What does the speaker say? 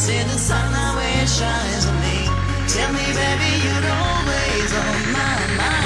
See the sun always shines on me. Tell me, baby, you'd always on my mind.